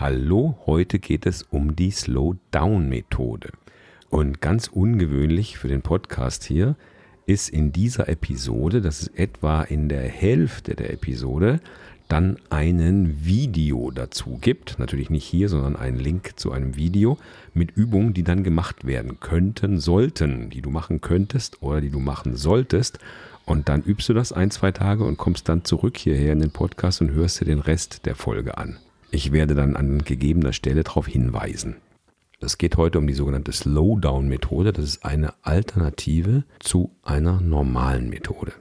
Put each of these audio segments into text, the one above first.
Hallo, heute geht es um die Slow-Down-Methode. Und ganz ungewöhnlich für den Podcast hier ist in dieser Episode, das ist etwa in der Hälfte der Episode, dann einen Video dazu gibt. Natürlich nicht hier, sondern einen Link zu einem Video mit Übungen, die dann gemacht werden könnten, sollten, die du machen könntest oder die du machen solltest. Und dann übst du das ein, zwei Tage und kommst dann zurück hierher in den Podcast und hörst dir den Rest der Folge an. Ich werde dann an gegebener Stelle darauf hinweisen. Es geht heute um die sogenannte Slowdown-Methode. Das ist eine Alternative zu einer normalen Methode.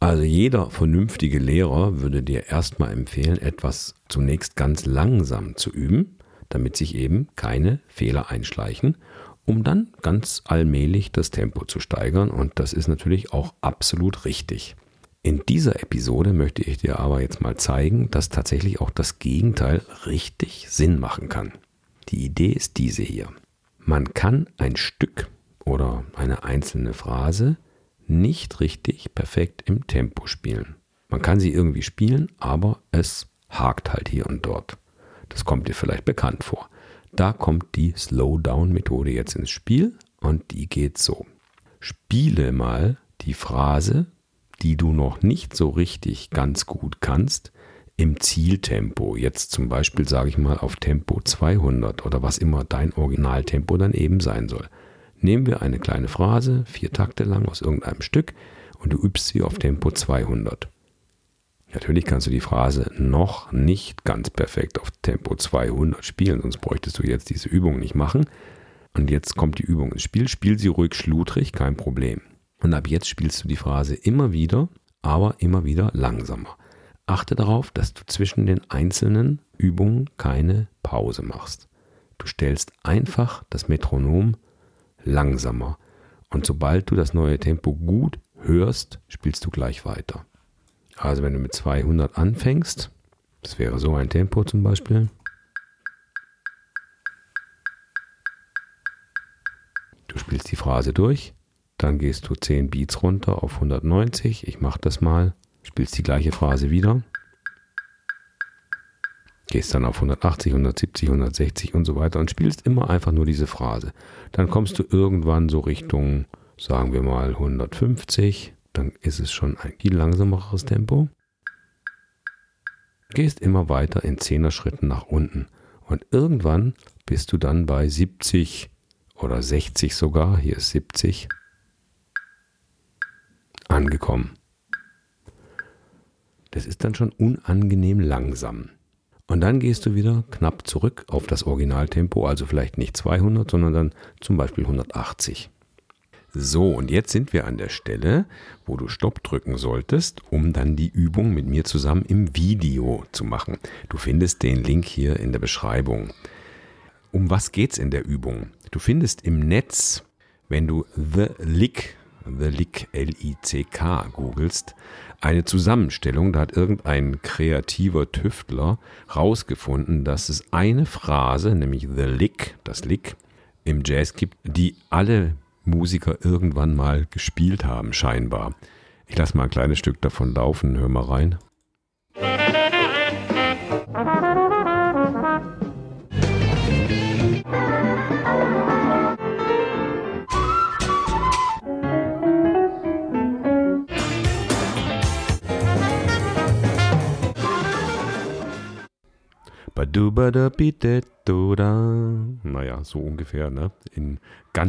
Also jeder vernünftige Lehrer würde dir erstmal empfehlen, etwas zunächst ganz langsam zu üben, damit sich eben keine Fehler einschleichen, um dann ganz allmählich das Tempo zu steigern. Und das ist natürlich auch absolut richtig. In dieser Episode möchte ich dir aber jetzt mal zeigen, dass tatsächlich auch das Gegenteil richtig Sinn machen kann. Die Idee ist diese hier. Man kann ein Stück oder eine einzelne Phrase nicht richtig perfekt im Tempo spielen. Man kann sie irgendwie spielen, aber es hakt halt hier und dort. Das kommt dir vielleicht bekannt vor. Da kommt die Slowdown-Methode jetzt ins Spiel und die geht so. Spiele mal die Phrase, die du noch nicht so richtig ganz gut kannst, im Zieltempo. Jetzt zum Beispiel sage ich mal auf Tempo 200 oder was immer dein Originaltempo dann eben sein soll. Nehmen wir eine kleine Phrase, vier Takte lang aus irgendeinem Stück und du übst sie auf Tempo 200. Natürlich kannst du die Phrase noch nicht ganz perfekt auf Tempo 200 spielen, sonst bräuchtest du jetzt diese Übung nicht machen. Und jetzt kommt die Übung ins Spiel. Spiel sie ruhig schludrig, kein Problem. Und ab jetzt spielst du die Phrase immer wieder, aber immer wieder langsamer. Achte darauf, dass du zwischen den einzelnen Übungen keine Pause machst. Du stellst einfach das Metronom langsamer. Und sobald du das neue Tempo gut hörst, spielst du gleich weiter. Also wenn du mit 200 anfängst, das wäre so ein Tempo zum Beispiel. Du spielst die Phrase durch, dann gehst du 10 Beats runter auf 190. Ich mache das mal. Spielst die gleiche Phrase wieder. Gehst dann auf 180, 170, 160 und so weiter und spielst immer einfach nur diese Phrase. Dann kommst du irgendwann so Richtung, sagen wir mal 150. Dann ist es schon ein viel langsameres Tempo. Gehst immer weiter in 10er Schritten nach unten. Und irgendwann bist du dann bei 70 oder 60 sogar. Hier ist 70 angekommen. Das ist dann schon unangenehm langsam. Und dann gehst du wieder knapp zurück auf das Originaltempo, also vielleicht nicht 200, sondern dann zum Beispiel 180. So, und jetzt sind wir an der Stelle, wo du Stopp drücken solltest, um dann die Übung mit mir zusammen im Video zu machen. Du findest den Link hier in der Beschreibung. Um was geht's in der Übung? Du findest im Netz, wenn du The Lick The Lick, L-I-C-K, googelst, eine Zusammenstellung, da hat irgendein kreativer Tüftler rausgefunden, dass es eine Phrase, nämlich The Lick, das Lick, im Jazz gibt, die alle Musiker irgendwann mal gespielt haben, scheinbar. Ich lasse mal ein kleines Stück davon laufen, hör mal rein. Naja, so ungefähr, ne? In,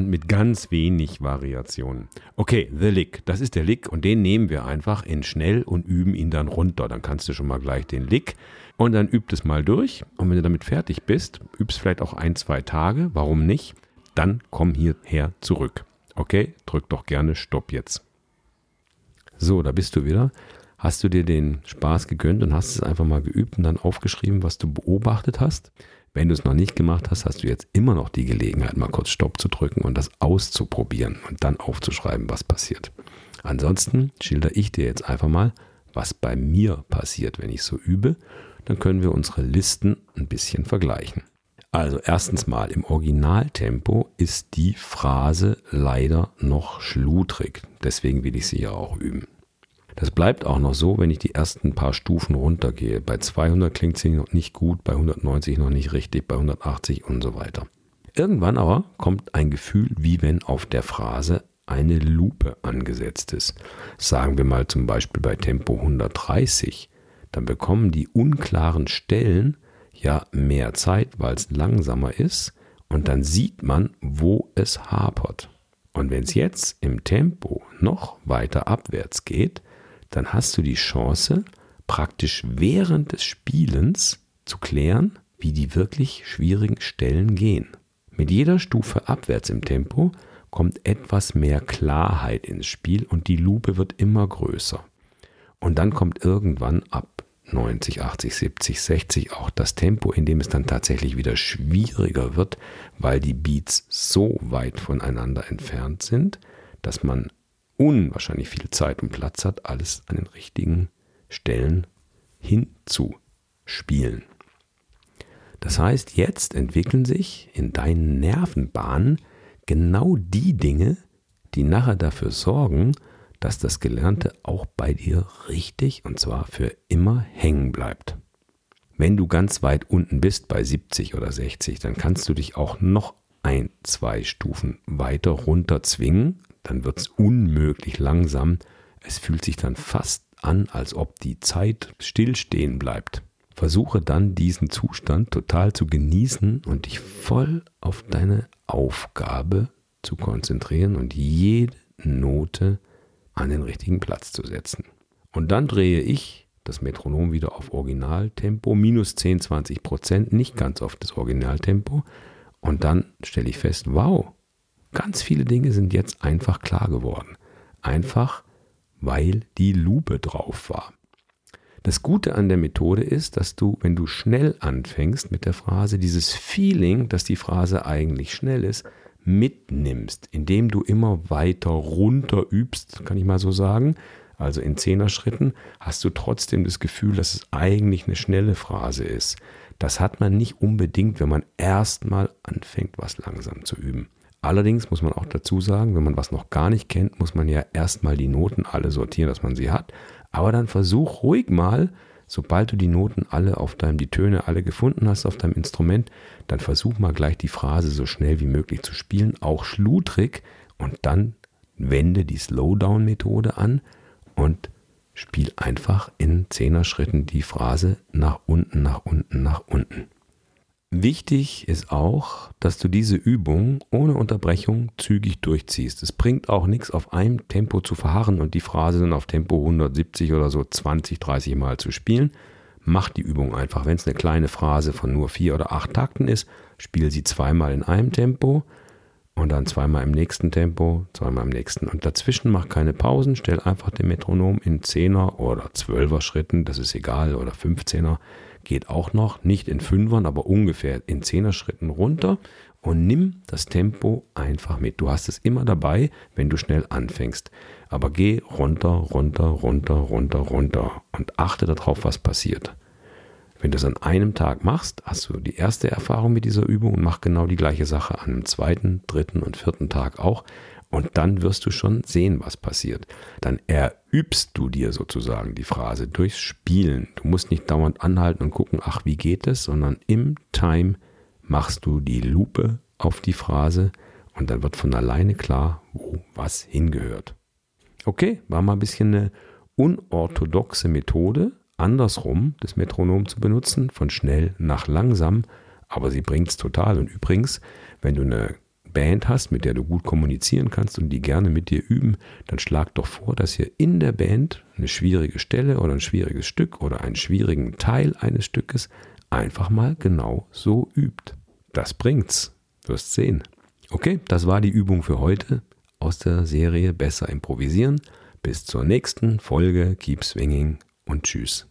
mit ganz wenig Variationen. Okay, The Lick. Das ist der Lick und den nehmen wir einfach in schnell und üben ihn dann runter. Dann kannst du schon mal gleich den Lick und dann übt es mal durch. Und wenn du damit fertig bist, übst vielleicht auch ein, zwei Tage. Warum nicht? Dann komm hierher zurück. Okay, drück doch gerne Stopp jetzt. So, da bist du wieder. Hast du dir den Spaß gegönnt und hast es einfach mal geübt und dann aufgeschrieben, was du beobachtet hast? Wenn du es noch nicht gemacht hast, hast du jetzt immer noch die Gelegenheit, mal kurz Stopp zu drücken und das auszuprobieren und dann aufzuschreiben, was passiert. Ansonsten schilder ich dir jetzt einfach mal, was bei mir passiert, wenn ich so übe. Dann können wir unsere Listen ein bisschen vergleichen. Also erstens mal im Originaltempo ist die Phrase leider noch schludrig. Deswegen will ich sie ja auch üben. Das bleibt auch noch so, wenn ich die ersten paar Stufen runtergehe. Bei 200 klingt sie noch nicht gut, bei 190 noch nicht richtig, bei 180 und so weiter. Irgendwann aber kommt ein Gefühl, wie wenn auf der Phrase eine Lupe angesetzt ist. Sagen wir mal zum Beispiel bei Tempo 130, dann bekommen die unklaren Stellen ja mehr Zeit, weil es langsamer ist und dann sieht man, wo es hapert. Und wenn es jetzt im Tempo noch weiter abwärts geht, dann hast du die Chance, praktisch während des Spielens zu klären, wie die wirklich schwierigen Stellen gehen. Mit jeder Stufe abwärts im Tempo kommt etwas mehr Klarheit ins Spiel und die Lupe wird immer größer. Und dann kommt irgendwann ab 90, 80, 70, 60 auch das Tempo, in dem es dann tatsächlich wieder schwieriger wird, weil die Beats so weit voneinander entfernt sind, dass man unwahrscheinlich viel Zeit und Platz hat, alles an den richtigen Stellen hinzuspielen. Das heißt, jetzt entwickeln sich in deinen Nervenbahnen genau die Dinge, die nachher dafür sorgen, dass das Gelernte auch bei dir richtig und zwar für immer hängen bleibt. Wenn du ganz weit unten bist, bei 70 oder 60, dann kannst du dich auch noch ein, zwei Stufen weiter runter zwingen, dann wird es unmöglich langsam. Es fühlt sich dann fast an, als ob die Zeit stillstehen bleibt. Versuche dann diesen Zustand total zu genießen und dich voll auf deine Aufgabe zu konzentrieren und jede Note an den richtigen Platz zu setzen. Und dann drehe ich das Metronom wieder auf Originaltempo, minus 10, 20 Prozent, nicht ganz auf das Originaltempo. Und dann stelle ich fest, wow, ganz viele Dinge sind jetzt einfach klar geworden. Einfach, weil die Lupe drauf war. Das Gute an der Methode ist, dass du, wenn du schnell anfängst mit der Phrase, dieses Feeling, dass die Phrase eigentlich schnell ist, mitnimmst, indem du immer weiter runter übst, kann ich mal so sagen, also in Zehner-Schritten, hast du trotzdem das Gefühl, dass es eigentlich eine schnelle Phrase ist. Das hat man nicht unbedingt, wenn man erstmal anfängt, was langsam zu üben. Allerdings muss man auch dazu sagen, wenn man was noch gar nicht kennt, muss man ja erstmal die Noten alle sortieren, dass man sie hat. Aber dann versuch ruhig mal sobald du die Noten alle auf deinem, die Töne alle gefunden hast auf deinem Instrument, dann versuch mal gleich die Phrase so schnell wie möglich zu spielen, auch schludrig und dann wende die Slowdown-Methode an und spiel einfach in Zehner-Schritten die Phrase nach unten, nach unten, nach unten. Wichtig ist auch, dass du diese Übung ohne Unterbrechung zügig durchziehst. Es bringt auch nichts, auf einem Tempo zu verharren und die Phrase dann auf Tempo 170 oder so 20, 30 Mal zu spielen. Mach die Übung einfach. Wenn es eine kleine Phrase von nur vier oder acht Takten ist, spiel sie zweimal in einem Tempo und dann zweimal im nächsten Tempo, zweimal im nächsten. Und dazwischen mach keine Pausen, stell einfach den Metronom in Zehner oder Zwölfer Schritten, das ist egal, oder 15er geht auch noch, nicht in Fünfern, aber ungefähr in Zehner-Schritten runter und nimm das Tempo einfach mit. Du hast es immer dabei, wenn du schnell anfängst. Aber geh runter, runter, runter, runter, runter und achte darauf, was passiert. Wenn du es an einem Tag machst, hast du die erste Erfahrung mit dieser Übung und mach genau die gleiche Sache an einem zweiten, dritten und vierten Tag auch. Und dann wirst du schon sehen, was passiert. Dann erübst du dir sozusagen die Phrase durchs Spielen. Du musst nicht dauernd anhalten und gucken, ach, wie geht es, sondern im Time machst du die Lupe auf die Phrase und dann wird von alleine klar, wo was hingehört. Okay, war mal ein bisschen eine unorthodoxe Methode, andersrum das Metronom zu benutzen, von schnell nach langsam, aber sie bringt es total. Und übrigens, wenn du eine Band hast, mit der du gut kommunizieren kannst und die gerne mit dir üben, dann schlag doch vor, dass ihr in der Band eine schwierige Stelle oder ein schwieriges Stück oder einen schwierigen Teil eines Stückes einfach mal genau so übt. Das bringt's. Du wirst sehen. Okay, das war die Übung für heute aus der Serie Besser improvisieren. Bis zur nächsten Folge. Keep swinging und tschüss.